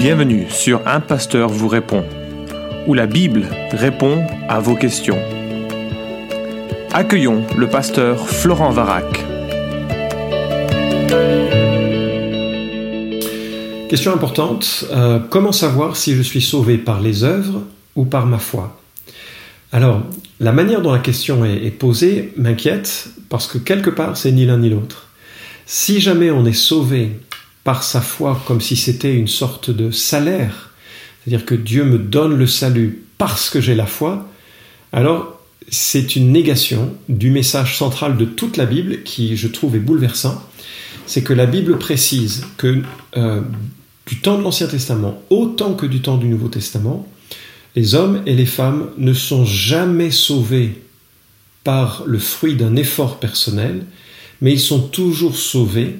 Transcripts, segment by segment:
Bienvenue sur Un Pasteur vous répond, où la Bible répond à vos questions. Accueillons le pasteur Florent Varac. Question importante, euh, comment savoir si je suis sauvé par les œuvres ou par ma foi? Alors, la manière dont la question est, est posée m'inquiète parce que quelque part c'est ni l'un ni l'autre. Si jamais on est sauvé par sa foi comme si c'était une sorte de salaire, c'est-à-dire que Dieu me donne le salut parce que j'ai la foi, alors c'est une négation du message central de toute la Bible qui, je trouve, est bouleversant. C'est que la Bible précise que euh, du temps de l'Ancien Testament, autant que du temps du Nouveau Testament, les hommes et les femmes ne sont jamais sauvés par le fruit d'un effort personnel, mais ils sont toujours sauvés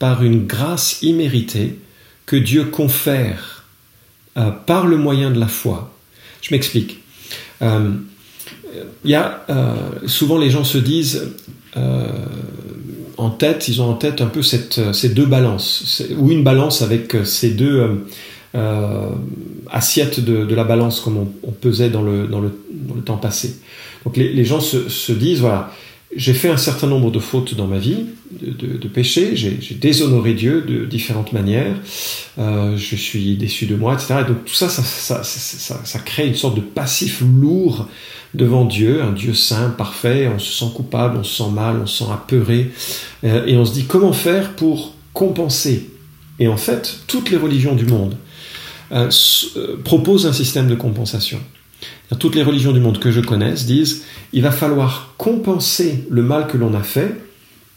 par une grâce imméritée que Dieu confère euh, par le moyen de la foi. Je m'explique. Euh, y a, euh, souvent les gens se disent en tête, ils ont en tête un peu ces deux balances, ou une balance avec ces deux assiettes de, la balance comme on, pesait dans le, dans, le, temps passé. Donc les, gens se disent, voilà, j'ai fait un certain nombre de fautes dans ma vie, de, péchés, j'ai déshonoré Dieu de différentes manières, euh, je suis déçu de moi, etc. Et donc tout ça ça, crée une sorte de passif lourd devant Dieu, un Dieu saint, parfait, on se sent coupable, on se sent mal, on se sent apeuré, euh, et on se dit comment faire pour compenser? Et en fait, toutes les religions du monde euh, proposent un système de compensation. Toutes les religions du monde que je connaisse disent il va falloir compenser le mal que l'on a fait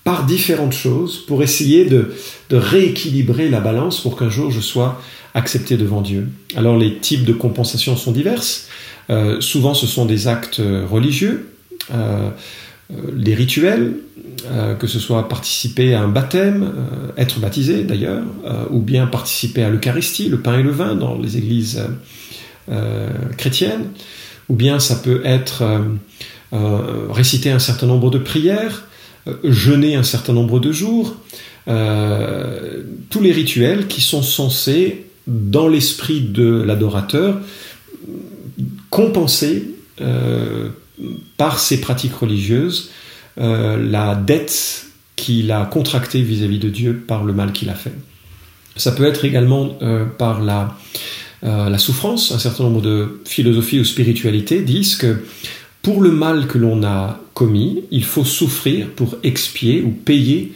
par différentes choses pour essayer de, rééquilibrer la balance pour qu'un jour je sois accepté devant Dieu. Alors les types de compensation sont diverses. Euh, souvent ce sont des actes religieux, euh, euh, des rituels, que ce soit participer à un baptême, être baptisé d'ailleurs, ou bien participer à l'Eucharistie, le pain et le vin dans les églises chrétiennes, ou bien ça peut être euh, réciter un certain nombre de prières, euh, jeûner un certain nombre de jours, euh, tous les rituels qui sont censés, dans l'esprit de l'adorateur, compenser par ces pratiques religieuses la dette qu'il a contractée vis-à-vis de Dieu par le mal qu'il a fait. Ça peut être également par la, la souffrance. Un certain nombre de philosophies ou spiritualités disent que pour le mal que l'on a commis, il faut souffrir pour expier ou payer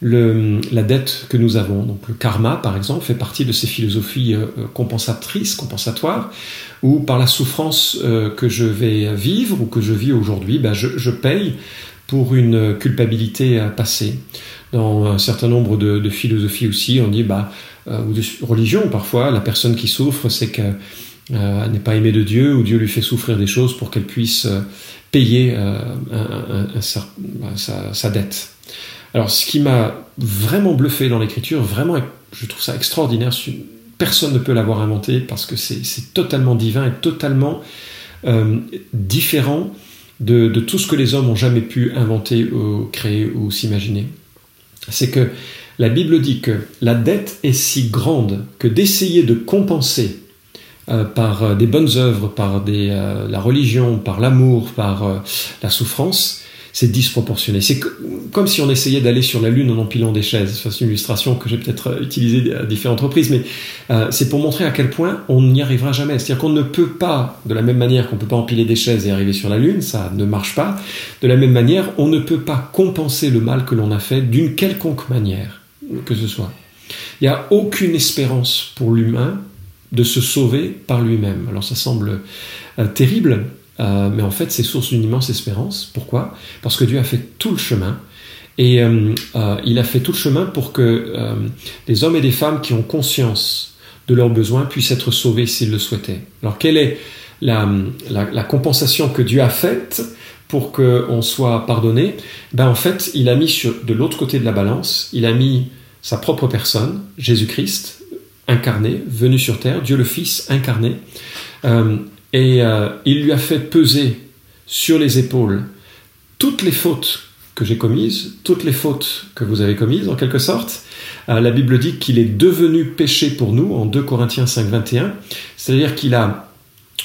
la dette que nous avons. Donc le karma, par exemple, fait partie de ces philosophies euh, compensatrices, compensatoires, où par la souffrance euh, que je vais vivre ou que je vis aujourd'hui, ben je, paye pour une culpabilité passée. Dans un certain nombre de, philosophies aussi, on dit, bah, euh, ou de religion parfois, la personne qui souffre, c'est que euh, n'est pas aimée de Dieu, ou Dieu lui fait souffrir des choses pour qu'elle puisse euh, payer euh, bah, sa, dette. Alors ce qui m'a vraiment bluffé dans l'écriture, vraiment, je trouve ça extraordinaire, personne ne peut l'avoir inventé parce que c'est totalement divin et totalement différent de, de, tout ce que les hommes ont jamais pu inventer ou créer ou s'imaginer. C'est que la Bible dit que la dette est si grande que d'essayer de compenser euh, par euh, des bonnes œuvres, par des, euh, la religion, par l'amour, par la souffrance, c'est disproportionné. C'est comme si on essayait d'aller sur la Lune en empilant des chaises. C'est une illustration que j'ai peut-être utilisée à différentes reprises, mais c'est pour montrer à quel point on n'y arrivera jamais. C'est-à-dire qu'on ne peut pas, de la même manière qu'on ne peut pas empiler des chaises et arriver sur la Lune, ça ne marche pas. De la même manière, on ne peut pas compenser le mal que l'on a fait d'une quelconque manière que ce soit. Il n'y a aucune espérance pour l'humain de se sauver par lui-même. Alors ça semble euh, terrible, euh, mais en fait c'est source d'une immense espérance. Pourquoi? Parce que Dieu a fait tout le chemin. Et euh, il a fait tout le chemin pour que des hommes et des femmes qui ont conscience de leurs besoins puissent être sauvés s'ils le souhaitaient. Alors quelle est la, compensation que Dieu a faite pour qu'on soit pardonné? Ben, En fait, il a mis de l'autre côté de la balance, il a mis sa propre personne, Jésus-Christ, incarné, venu sur terre, Dieu le Fils incarné, euh, et euh, il lui a fait peser sur les épaules toutes les fautes que j'ai commises, toutes les fautes que vous avez commises en quelque sorte. Euh, la Bible dit qu'il est devenu péché pour nous en 2 Corinthiens 5, 21, c'est-à-dire qu'il a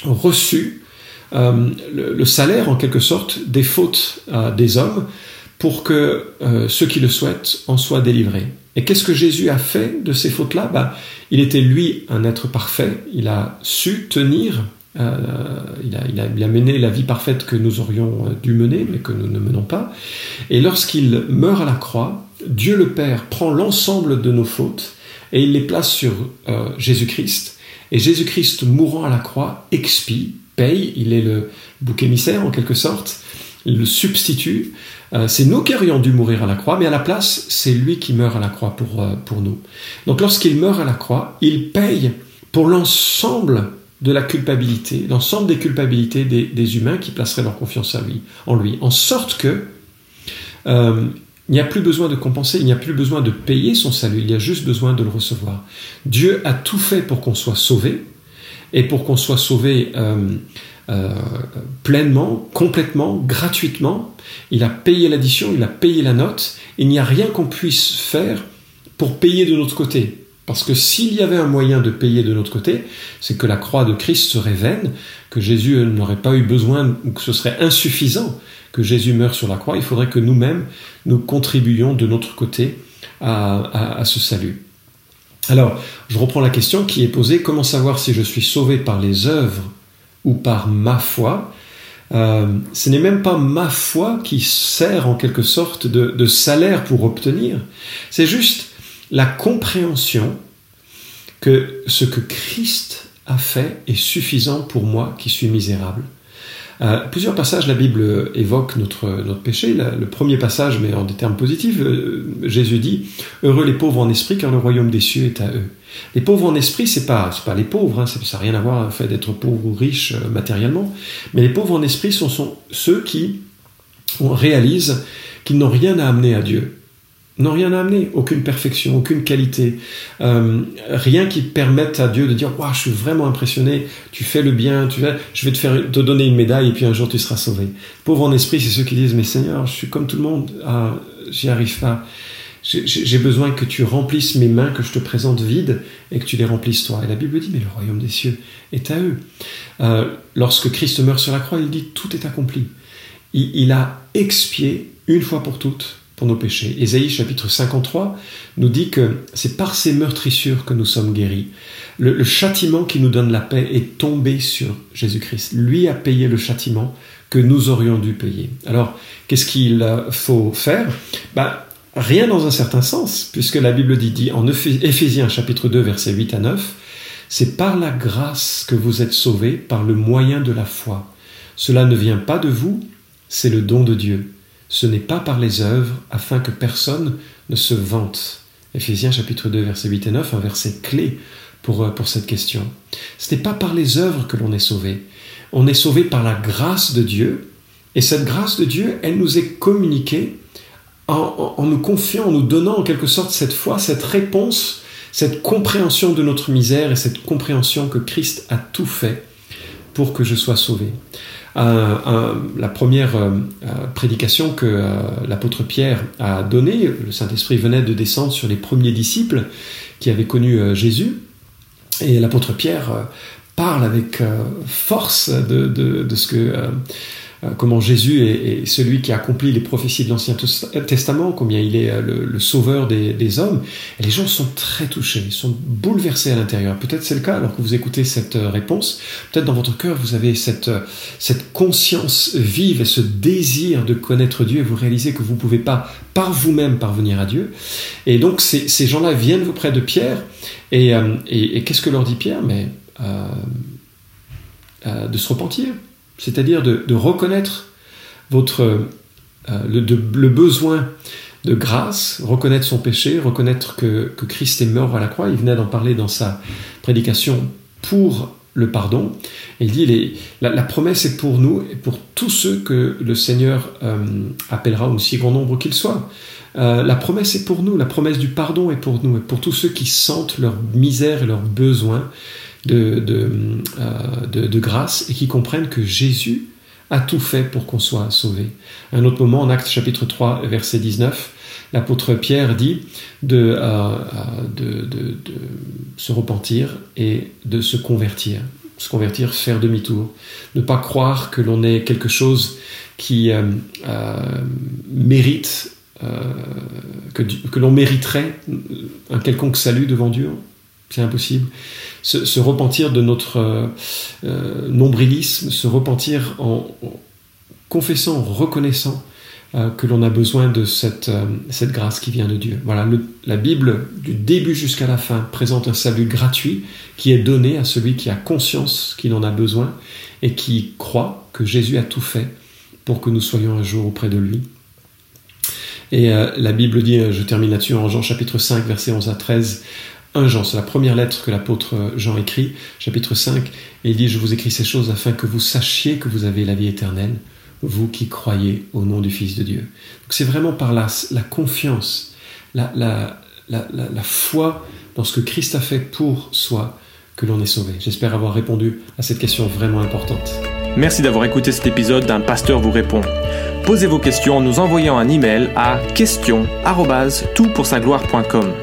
reçu euh, le, salaire en quelque sorte des fautes des hommes pour que ceux qui le souhaitent en soient délivrés. Et qu'est-ce que Jésus a fait de ces fautes-là? Bah, Il était lui un être parfait, il a su tenir euh, il, a, il, a, mené la vie parfaite que nous aurions euh, dû mener, mais que nous ne menons pas. Et lorsqu'il meurt à la croix, Dieu le Père prend l'ensemble de nos fautes et il les place sur euh, Jésus-Christ. Et Jésus-Christ, mourant à la croix, expie, paye, il est le bouc émissaire en quelque sorte, il le substitue. C'est nous qui aurions dû mourir à la croix, mais à la place, c'est lui qui meurt à la croix pour, pour nous. Donc lorsqu'il meurt à la croix, il paye pour l'ensemble de la culpabilité, l'ensemble des culpabilités des, humains qui placeraient leur confiance en lui, en sorte que euh, il n'y a plus besoin de compenser, il n'y a plus besoin de payer son salut, il y a juste besoin de le recevoir. Dieu a tout fait pour qu'on soit sauvé, et pour qu'on soit sauvé euh, euh, pleinement, complètement, gratuitement. Il a payé l'addition, il a payé la note. Il n'y a rien qu'on puisse faire pour payer de notre côté. Parce que s'il y avait un moyen de payer de notre côté, c'est que la croix de Christ serait vaine, que Jésus n'aurait pas eu besoin, ou que ce serait insuffisant que Jésus meure sur la croix. Il faudrait que nous-mêmes, nous contribuions de notre côté à, ce salut. Alors, je reprends la question qui est posée, comment savoir si je suis sauvé par les œuvres ou par ma foi? Euh, ce n'est même pas ma foi qui sert en quelque sorte de salaire pour obtenir, c'est juste la compréhension que ce que Christ a fait est suffisant pour moi qui suis misérable. Euh, plusieurs passages, la Bible évoque notre, péché. Le, premier passage, mais en des termes positifs, euh, Jésus dit Heureux les pauvres en esprit, car le royaume des cieux est à eux. Les pauvres en esprit, c'est pas, pas les pauvres, hein, ça n'a rien à voir avec le fait d'être pauvre ou riche euh, matériellement, mais les pauvres en esprit sont, sont ceux qui réalisent qu'ils n'ont rien à amener à Dieu n'ont rien à amener, aucune perfection, aucune qualité, euh, rien qui permette à Dieu de dire waouh, je suis vraiment impressionné, tu fais le bien, tu je vais te faire te donner une médaille et puis un jour tu seras sauvé. Pauvre en esprit, c'est ceux qui disent mais Seigneur, je suis comme tout le monde, ah, j'y arrive pas. J'ai besoin que tu remplisses mes mains, que je te présente vides et que tu les remplisses toi. Et la Bible dit mais le royaume des cieux est à eux. Euh, lorsque Christ meurt sur la croix, il dit tout est accompli. il a expié une fois pour toutes pour nos péchés. Ésaïe chapitre 53 nous dit que c'est par ces meurtrissures que nous sommes guéris. Le, châtiment qui nous donne la paix est tombé sur Jésus-Christ. Lui a payé le châtiment que nous aurions dû payer. Alors, qu'est-ce qu'il faut faire? Ben, Rien dans un certain sens, puisque la Bible dit, dit en Éphésiens chapitre 2 versets 8 à 9, c'est par la grâce que vous êtes sauvés par le moyen de la foi. Cela ne vient pas de vous, c'est le don de Dieu ce n'est pas par les œuvres, afin que personne ne se vante. Éphésiens chapitre 2, verset 8 et 9, un verset clé pour, euh, pour cette question. Ce n'est pas par les œuvres que l'on est sauvé. On est sauvé par la grâce de Dieu, et cette grâce de Dieu, elle nous est communiquée en, en nous confiant, en nous donnant en quelque sorte cette foi, cette réponse, cette compréhension de notre misère et cette compréhension que Christ a tout fait pour que je sois sauvé la première euh, euh, prédication que euh, l'apôtre Pierre a donnée, le Saint-Esprit venait de descendre sur les premiers disciples qui avaient connu Jésus, et l'apôtre Pierre parle avec force de, ce que euh, comment Jésus est, celui qui accomplit les prophéties de l'Ancien Testament, combien il est euh, le, sauveur des, hommes. Les gens sont très touchés, ils sont bouleversés à l'intérieur. Peut-être c'est le cas alors que vous écoutez cette euh, réponse. Peut-être dans votre cœur, vous avez cette, conscience vive et ce désir de connaître Dieu et vous réalisez que vous ne pouvez pas par vous-même parvenir à Dieu. Et donc ces, gens-là viennent auprès de Pierre et, qu'est-ce que leur dit Pierre? Mais de se repentir c'est-à-dire de, reconnaître votre, euh, le, besoin de grâce, reconnaître son péché, reconnaître que, Christ est mort à la croix. Il venait d'en parler dans sa prédication pour le pardon. il dit, la, promesse est pour nous et pour tous ceux que le Seigneur euh, appellera, aussi grand nombre qu'ils soient. Euh, la promesse est pour nous, la promesse du pardon est pour nous, et pour tous ceux qui sentent leur misère et leurs besoins de, de, grâce et qui comprennent que Jésus a tout fait pour qu'on soit sauvé. un autre moment, en Actes chapitre 3, verset 19, l'apôtre Pierre dit de, euh, de, se repentir et de se convertir. Se convertir, faire demi-tour. Ne pas croire que l'on est quelque chose qui euh, euh, mérite, que l'on mériterait un quelconque salut devant Dieu. C'est impossible. Se, repentir de notre nombrilisme, se repentir en, confessant, en reconnaissant euh, que l'on a besoin de cette, euh, cette grâce qui vient de Dieu. Voilà, la Bible, du début jusqu'à la fin, présente un salut gratuit qui est donné à celui qui a conscience qu'il en a besoin et qui croit que Jésus a tout fait pour que nous soyons un jour auprès de lui. Et euh, la Bible dit, je termine là-dessus, en Jean chapitre 5, versets 11 à 13, 1 Jean, c'est la première lettre que l'apôtre Jean écrit, chapitre 5, et il dit, je vous écris ces choses afin que vous sachiez que vous avez la vie éternelle vous qui croyez au nom du Fils de Dieu. C'est vraiment par la, la confiance, la, la, la, foi dans ce que Christ a fait pour soi que l'on est sauvé. J'espère avoir répondu à cette question vraiment importante. Merci d'avoir écouté cet épisode d'un pasteur vous répond. Posez vos questions en nous envoyant un email à question@toutpoursagloire.com.